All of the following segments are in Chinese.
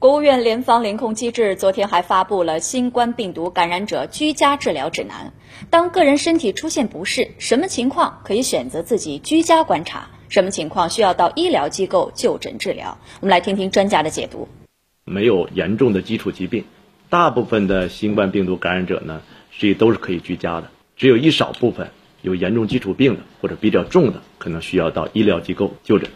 国务院联防联控机制昨天还发布了新冠病毒感染者居家治疗指南。当个人身体出现不适，什么情况可以选择自己居家观察？什么情况需要到医疗机构就诊治疗？我们来听听专家的解读。没有严重的基础疾病，大部分的新冠病毒感染者呢，实际都是可以居家的。只有一少部分有严重基础病的或者比较重的，可能需要到医疗机构就诊。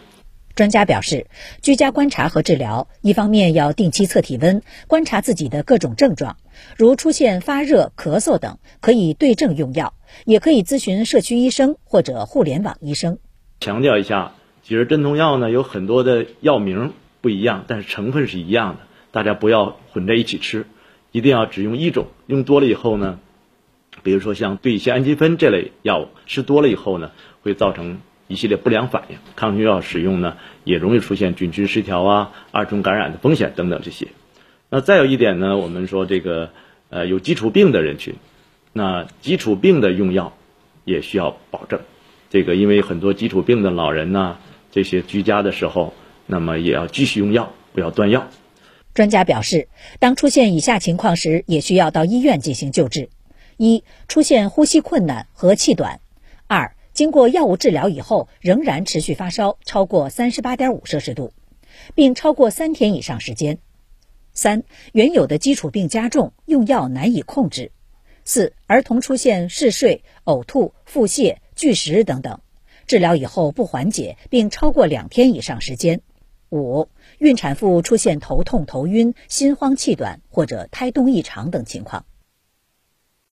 专家表示，居家观察和治疗，一方面要定期测体温，观察自己的各种症状，如出现发热、咳嗽等，可以对症用药，也可以咨询社区医生或者互联网医生。强调一下，其实镇痛药呢有很多的药名不一样，但是成分是一样的，大家不要混在一起吃，一定要只用一种。用多了以后呢，比如说像对乙酰氨基酚这类药物，吃多了以后呢，会造成。一系列不良反应，抗菌药使用呢，也容易出现菌群失调啊、二重感染的风险等等这些。那再有一点呢，我们说这个呃有基础病的人群，那基础病的用药也需要保证。这个因为很多基础病的老人呢，这些居家的时候，那么也要继续用药，不要断药。专家表示，当出现以下情况时，也需要到医院进行救治：一、出现呼吸困难和气短；经过药物治疗以后，仍然持续发烧超过三十八点五摄氏度，并超过三天以上时间；三、原有的基础病加重，用药难以控制；四、儿童出现嗜睡、呕吐、腹泻、拒食等等，治疗以后不缓解，并超过两天以上时间；五、孕产妇出现头痛、头晕、心慌、气短或者胎动异常等情况。